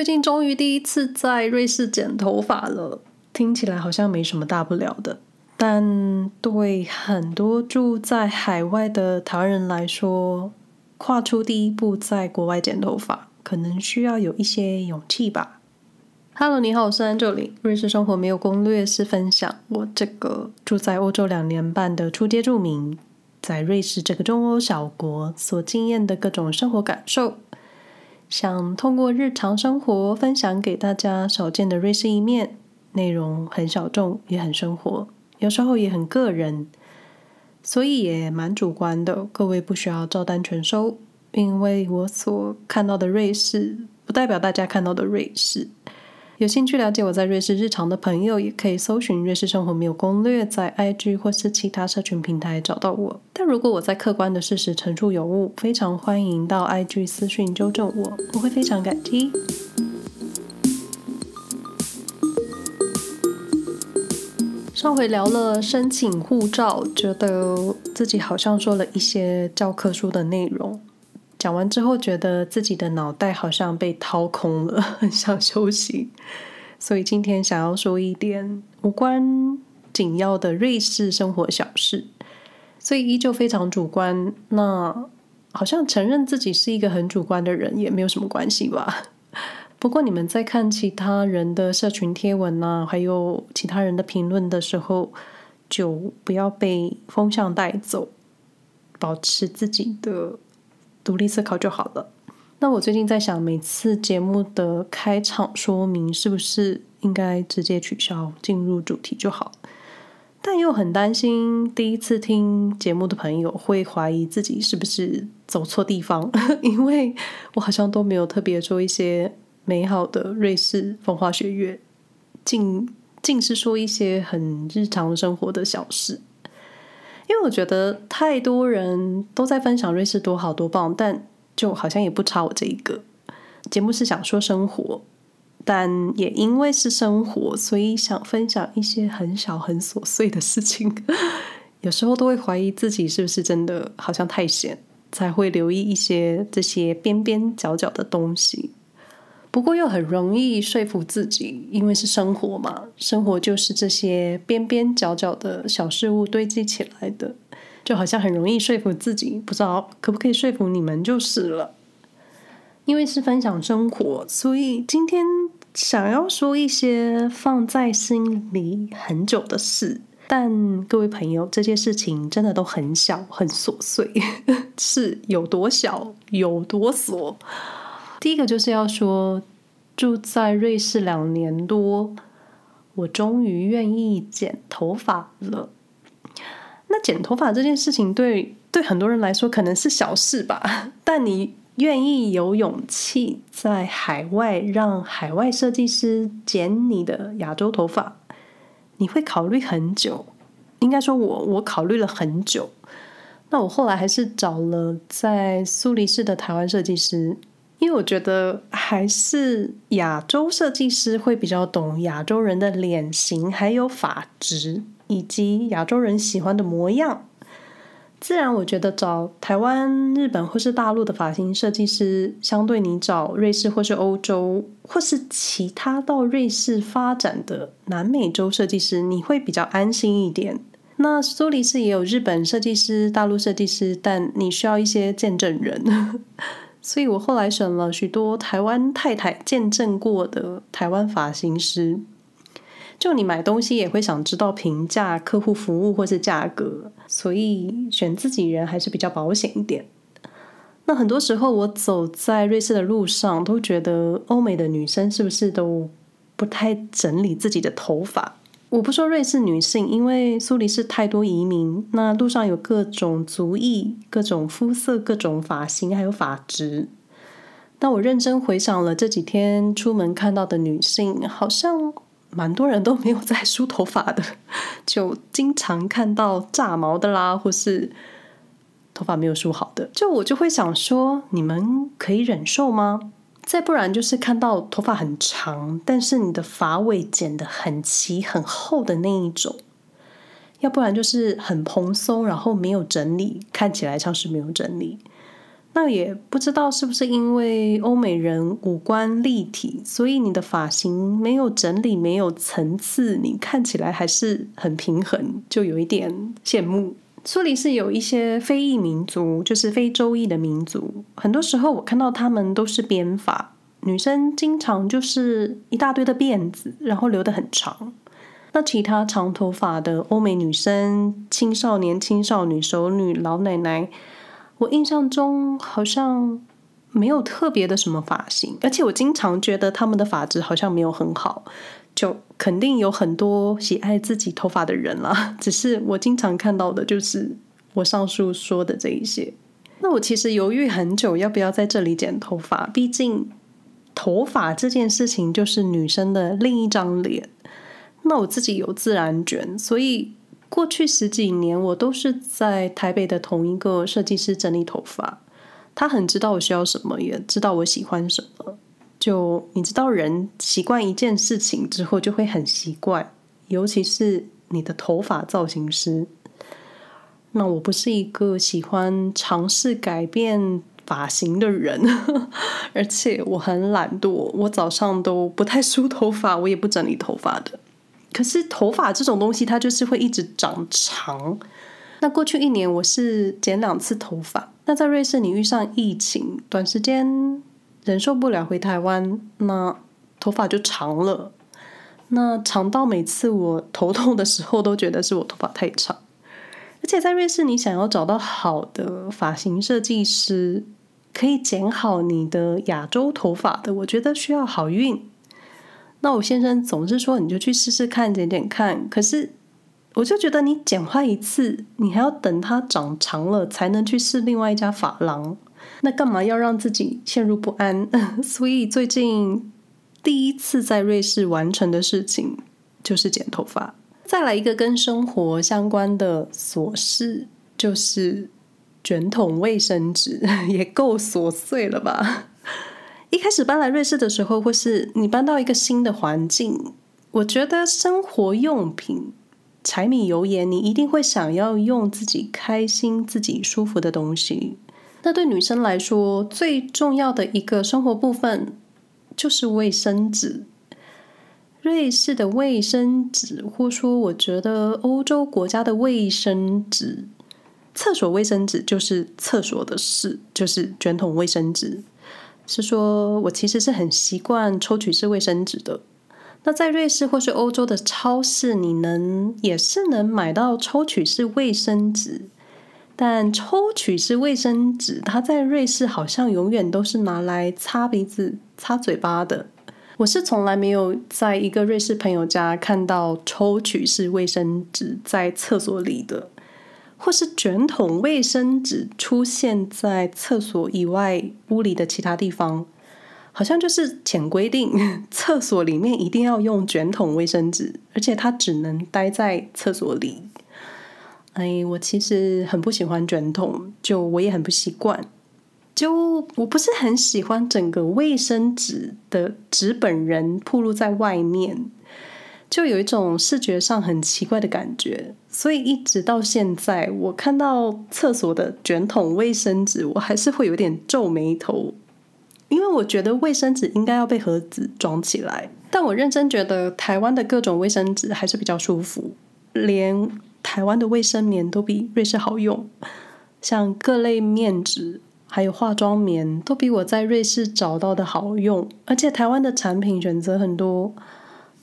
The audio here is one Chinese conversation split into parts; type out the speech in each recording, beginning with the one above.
最近终于第一次在瑞士剪头发了，听起来好像没什么大不了的，但对很多住在海外的台湾人来说，跨出第一步在国外剪头发，可能需要有一些勇气吧。Hello，你好，我是 Angelin。瑞士生活没有攻略，是分享我这个住在欧洲两年半的初阶住民，在瑞士这个中欧小国所经验的各种生活感受。想通过日常生活分享给大家少见的瑞士一面，内容很小众，也很生活，有时候也很个人，所以也蛮主观的。各位不需要照单全收，因为我所看到的瑞士，不代表大家看到的瑞士。有兴趣了解我在瑞士日常的朋友，也可以搜寻“瑞士生活没有攻略”在 IG 或是其他社群平台找到我。但如果我在客观的事实陈述有误，非常欢迎到 IG 私讯纠正我，我会非常感激。上回聊了申请护照，觉得自己好像说了一些教科书的内容。讲完之后，觉得自己的脑袋好像被掏空了，很想休息。所以今天想要说一点无关紧要的瑞士生活小事，所以依旧非常主观。那好像承认自己是一个很主观的人也没有什么关系吧。不过你们在看其他人的社群贴文啊，还有其他人的评论的时候，就不要被风向带走，保持自己的。独立思考就好了。那我最近在想，每次节目的开场说明是不是应该直接取消，进入主题就好？但又很担心第一次听节目的朋友会怀疑自己是不是走错地方，因为我好像都没有特别说一些美好的瑞士风花雪月，尽尽是说一些很日常生活的小事。因为我觉得太多人都在分享瑞士多好多棒，但就好像也不差我这一个。节目是想说生活，但也因为是生活，所以想分享一些很小很琐碎的事情。有时候都会怀疑自己是不是真的好像太闲，才会留意一些这些边边角角的东西。不过又很容易说服自己，因为是生活嘛，生活就是这些边边角角的小事物堆积起来的，就好像很容易说服自己。不知道可不可以说服你们就是了。因为是分享生活，所以今天想要说一些放在心里很久的事。但各位朋友，这些事情真的都很小，很琐碎，是有多小，有多琐。第一个就是要说，住在瑞士两年多，我终于愿意剪头发了。那剪头发这件事情对，对很多人来说可能是小事吧。但你愿意有勇气在海外让海外设计师剪你的亚洲头发，你会考虑很久。应该说，我我考虑了很久。那我后来还是找了在苏黎世的台湾设计师。因为我觉得还是亚洲设计师会比较懂亚洲人的脸型，还有发质，以及亚洲人喜欢的模样。自然，我觉得找台湾、日本或是大陆的发型设计师，相对你找瑞士或是欧洲，或是其他到瑞士发展的南美洲设计师，你会比较安心一点。那苏黎世也有日本设计师、大陆设计师，但你需要一些见证人。所以我后来选了许多台湾太太见证过的台湾发型师。就你买东西也会想知道评价、客户服务或是价格，所以选自己人还是比较保险一点。那很多时候我走在瑞士的路上，都觉得欧美的女生是不是都不太整理自己的头发？我不说瑞士女性，因为苏黎世太多移民，那路上有各种族裔、各种肤色、各种发型，还有发质。但我认真回想了这几天出门看到的女性，好像蛮多人都没有在梳头发的，就经常看到炸毛的啦，或是头发没有梳好的。就我就会想说，你们可以忍受吗？再不然就是看到头发很长，但是你的发尾剪得很齐很厚的那一种；要不然就是很蓬松，然后没有整理，看起来像是没有整理。那也不知道是不是因为欧美人五官立体，所以你的发型没有整理，没有层次，你看起来还是很平衡，就有一点羡慕。苏黎世有一些非裔民族，就是非洲裔的民族，很多时候我看到他们都是编发，女生经常就是一大堆的辫子，然后留得很长。那其他长头发的欧美女生、青少年、青少女、熟女、老奶奶。我印象中好像没有特别的什么发型，而且我经常觉得他们的发质好像没有很好，就肯定有很多喜爱自己头发的人啦。只是我经常看到的就是我上述说的这一些。那我其实犹豫很久要不要在这里剪头发，毕竟头发这件事情就是女生的另一张脸。那我自己有自然卷，所以。过去十几年，我都是在台北的同一个设计师整理头发。他很知道我需要什么，也知道我喜欢什么。就你知道，人习惯一件事情之后，就会很习惯。尤其是你的头发造型师。那我不是一个喜欢尝试改变发型的人，而且我很懒惰，我早上都不太梳头发，我也不整理头发的。可是头发这种东西，它就是会一直长长。那过去一年，我是剪两次头发。那在瑞士，你遇上疫情，短时间忍受不了回台湾，那头发就长了。那长到每次我头痛的时候，都觉得是我头发太长。而且在瑞士，你想要找到好的发型设计师，可以剪好你的亚洲头发的，我觉得需要好运。那我先生总是说，你就去试试看，剪剪看。可是我就觉得你剪坏一次，你还要等它长长了才能去试另外一家发廊。那干嘛要让自己陷入不安？所以最近第一次在瑞士完成的事情就是剪头发。再来一个跟生活相关的琐事，就是卷筒卫生纸，也够琐碎了吧？一开始搬来瑞士的时候，或是你搬到一个新的环境，我觉得生活用品、柴米油盐，你一定会想要用自己开心、自己舒服的东西。那对女生来说，最重要的一个生活部分就是卫生纸。瑞士的卫生纸，或说我觉得欧洲国家的卫生纸，厕所卫生纸就是厕所的事，就是卷筒卫生纸。是说，我其实是很习惯抽取式卫生纸的。那在瑞士或是欧洲的超市，你能也是能买到抽取式卫生纸，但抽取式卫生纸它在瑞士好像永远都是拿来擦鼻子、擦嘴巴的。我是从来没有在一个瑞士朋友家看到抽取式卫生纸在厕所里的。或是卷筒卫生纸出现在厕所以外屋里的其他地方，好像就是潜规定，厕所里面一定要用卷筒卫生纸，而且它只能待在厕所里。哎，我其实很不喜欢卷筒，就我也很不习惯，就我不是很喜欢整个卫生纸的纸本人暴露在外面。就有一种视觉上很奇怪的感觉，所以一直到现在，我看到厕所的卷筒卫生纸，我还是会有点皱眉头，因为我觉得卫生纸应该要被盒子装起来。但我认真觉得台湾的各种卫生纸还是比较舒服，连台湾的卫生棉都比瑞士好用，像各类面纸还有化妆棉都比我在瑞士找到的好用，而且台湾的产品选择很多。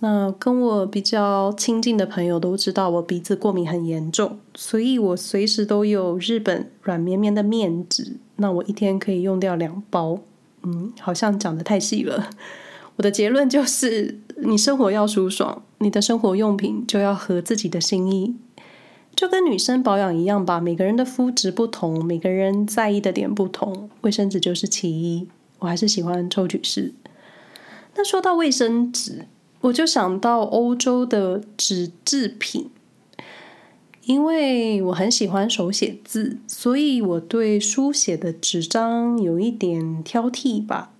那跟我比较亲近的朋友都知道我鼻子过敏很严重，所以我随时都有日本软绵绵的面纸。那我一天可以用掉两包。嗯，好像讲得太细了。我的结论就是，你生活要舒爽，你的生活用品就要合自己的心意，就跟女生保养一样吧。每个人的肤质不同，每个人在意的点不同，卫生纸就是其一。我还是喜欢抽取式。那说到卫生纸。我就想到欧洲的纸制品，因为我很喜欢手写字，所以我对书写的纸张有一点挑剔吧。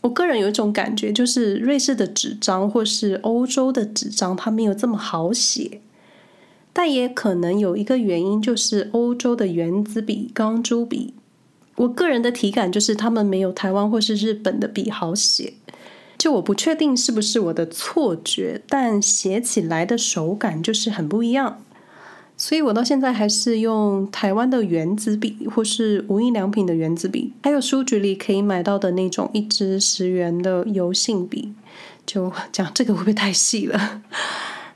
我个人有一种感觉，就是瑞士的纸张或是欧洲的纸张，它没有这么好写。但也可能有一个原因，就是欧洲的原子笔、钢珠笔我个人的体感就是他们没有台湾或是日本的笔好写。就我不确定是不是我的错觉，但写起来的手感就是很不一样。所以我到现在还是用台湾的原子笔，或是无印良品的原子笔，还有书局里可以买到的那种一支十元的油性笔。就讲这个会不会太细了？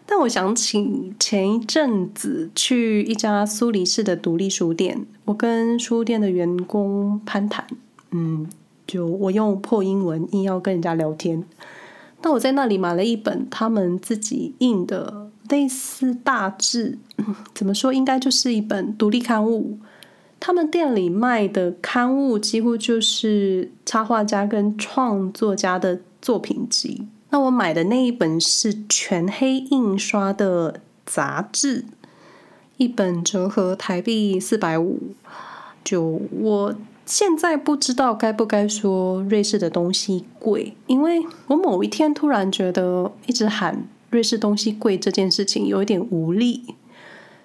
但我想起前一阵子去一家苏黎世的独立书店，我跟书店的员工攀谈，嗯。就我用破英文硬要跟人家聊天，那我在那里买了一本他们自己印的类似大志，怎么说，应该就是一本独立刊物。他们店里卖的刊物几乎就是插画家跟创作家的作品集。那我买的那一本是全黑印刷的杂志，一本折合台币四百五。就我。现在不知道该不该说瑞士的东西贵，因为我某一天突然觉得一直喊瑞士东西贵这件事情有一点无力。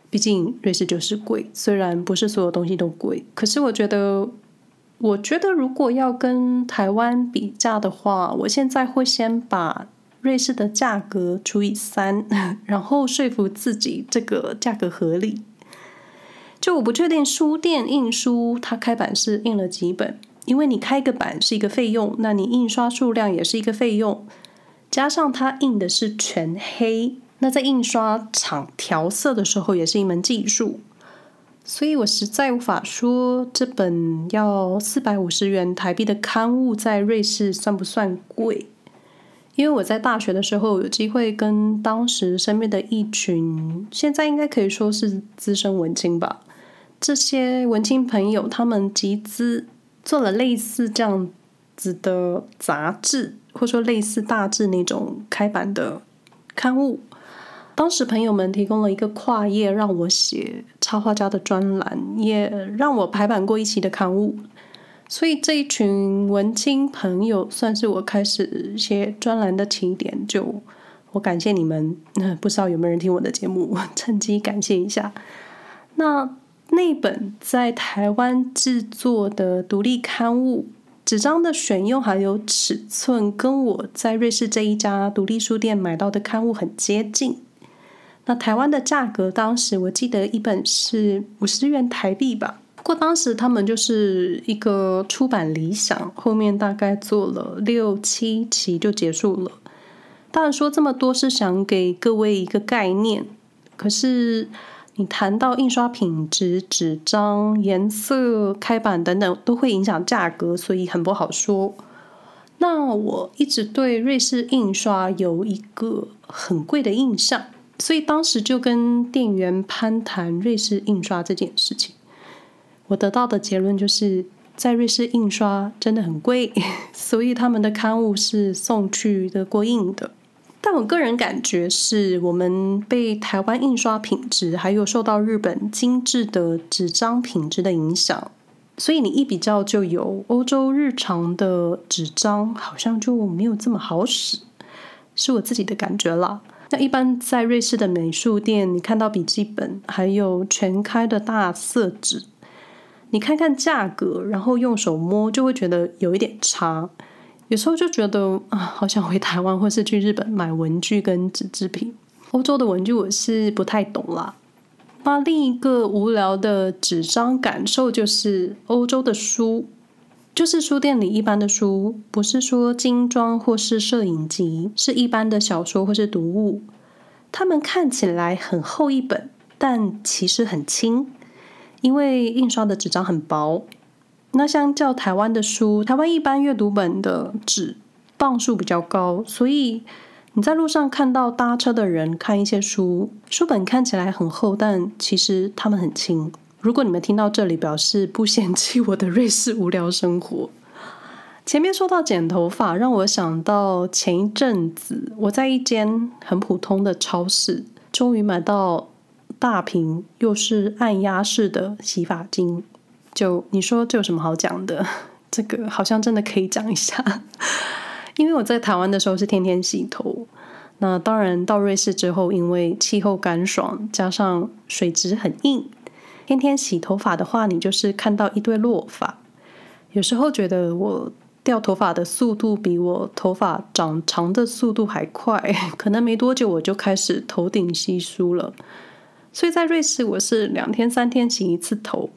毕竟瑞士就是贵，虽然不是所有东西都贵，可是我觉得，我觉得如果要跟台湾比价的话，我现在会先把瑞士的价格除以三，然后说服自己这个价格合理。就我不确定书店印书，它开版是印了几本，因为你开个版是一个费用，那你印刷数量也是一个费用，加上它印的是全黑，那在印刷厂调色的时候也是一门技术，所以我实在无法说这本要四百五十元台币的刊物在瑞士算不算贵，因为我在大学的时候有机会跟当时身边的一群，现在应该可以说是资深文青吧。这些文青朋友，他们集资做了类似这样子的杂志，或说类似大志那种开版的刊物。当时朋友们提供了一个跨页让我写插画家的专栏，也让我排版过一期的刊物。所以这一群文青朋友算是我开始写专栏的起点。就我感谢你们，不知道有没有人听我的节目，趁机感谢一下。那。那本在台湾制作的独立刊物，纸张的选用还有尺寸，跟我在瑞士这一家独立书店买到的刊物很接近。那台湾的价格，当时我记得一本是五十元台币吧。不过当时他们就是一个出版理想，后面大概做了六七期就结束了。当然说这么多是想给各位一个概念，可是。你谈到印刷品质、纸张、颜色、开版等等，都会影响价格，所以很不好说。那我一直对瑞士印刷有一个很贵的印象，所以当时就跟店员攀谈瑞士印刷这件事情。我得到的结论就是在瑞士印刷真的很贵，所以他们的刊物是送去德国印的。但我个人感觉是我们被台湾印刷品质，还有受到日本精致的纸张品质的影响，所以你一比较就有欧洲日常的纸张好像就没有这么好使，是我自己的感觉啦。那一般在瑞士的美术店，你看到笔记本还有全开的大色纸，你看看价格，然后用手摸就会觉得有一点差。有时候就觉得啊，好想回台湾，或是去日本买文具跟纸制品。欧洲的文具我是不太懂啦。那另一个无聊的纸张感受就是，欧洲的书，就是书店里一般的书，不是说精装或是摄影集，是一般的小说或是读物。它们看起来很厚一本，但其实很轻，因为印刷的纸张很薄。那相较台湾的书，台湾一般阅读本的纸磅数比较高，所以你在路上看到搭车的人看一些书，书本看起来很厚，但其实它们很轻。如果你们听到这里，表示不嫌弃我的瑞士无聊生活。前面说到剪头发，让我想到前一阵子我在一间很普通的超市，终于买到大瓶又是按压式的洗发精。就你说这有什么好讲的？这个好像真的可以讲一下，因为我在台湾的时候是天天洗头，那当然到瑞士之后，因为气候干爽，加上水质很硬，天天洗头发的话，你就是看到一堆落发。有时候觉得我掉头发的速度比我头发长长的速度还快，可能没多久我就开始头顶稀疏了。所以在瑞士，我是两天三天洗一次头。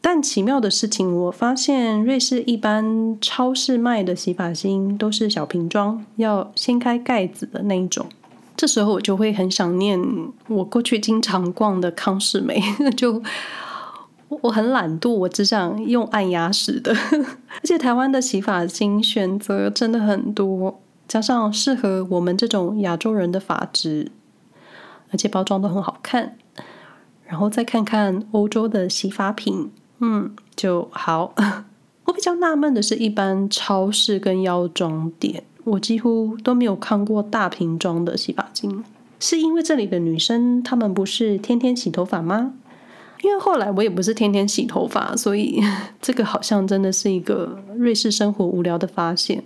但奇妙的事情，我发现瑞士一般超市卖的洗发精都是小瓶装，要掀开盖子的那一种。这时候我就会很想念我过去经常逛的康士美，就我很懒惰，我只想用按压式的。而且台湾的洗发精选择真的很多，加上适合我们这种亚洲人的发质，而且包装都很好看。然后再看看欧洲的洗发品。嗯，就好。我比较纳闷的是，一般超市跟药妆店，我几乎都没有看过大瓶装的洗发精。是因为这里的女生她们不是天天洗头发吗？因为后来我也不是天天洗头发，所以 这个好像真的是一个瑞士生活无聊的发现。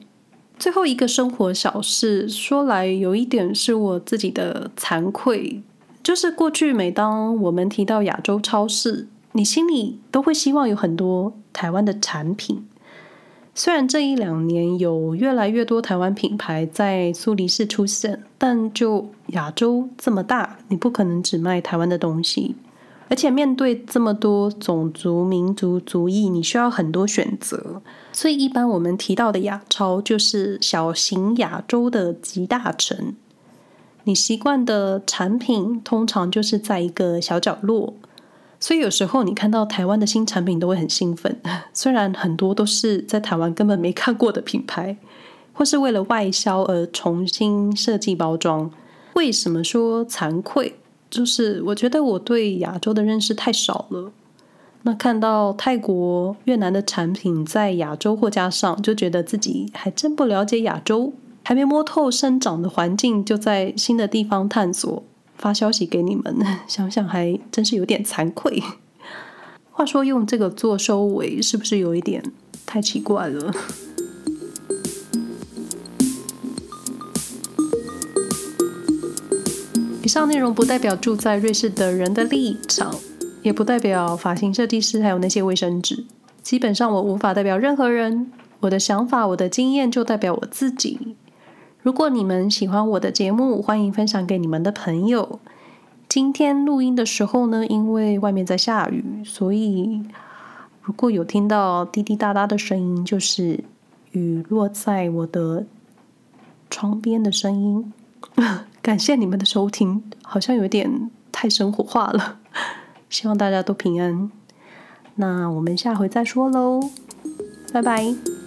最后一个生活小事，说来有一点是我自己的惭愧，就是过去每当我们提到亚洲超市，你心里都会希望有很多台湾的产品，虽然这一两年有越来越多台湾品牌在苏黎世出现，但就亚洲这么大，你不可能只卖台湾的东西，而且面对这么多种族、民族、族裔，你需要很多选择，所以一般我们提到的亚超就是小型亚洲的集大成，你习惯的产品通常就是在一个小角落。所以有时候你看到台湾的新产品都会很兴奋，虽然很多都是在台湾根本没看过的品牌，或是为了外销而重新设计包装。为什么说惭愧？就是我觉得我对亚洲的认识太少了。那看到泰国、越南的产品在亚洲货架上，就觉得自己还真不了解亚洲，还没摸透生长的环境，就在新的地方探索。发消息给你们，想想还真是有点惭愧。话说用这个做收尾，是不是有一点太奇怪了？以上内容不代表住在瑞士的人的立场，也不代表发型设计师还有那些卫生纸。基本上我无法代表任何人，我的想法、我的经验就代表我自己。如果你们喜欢我的节目，欢迎分享给你们的朋友。今天录音的时候呢，因为外面在下雨，所以如果有听到滴滴答答的声音，就是雨落在我的窗边的声音。感谢你们的收听，好像有点太生活化了。希望大家都平安。那我们下回再说喽，拜拜。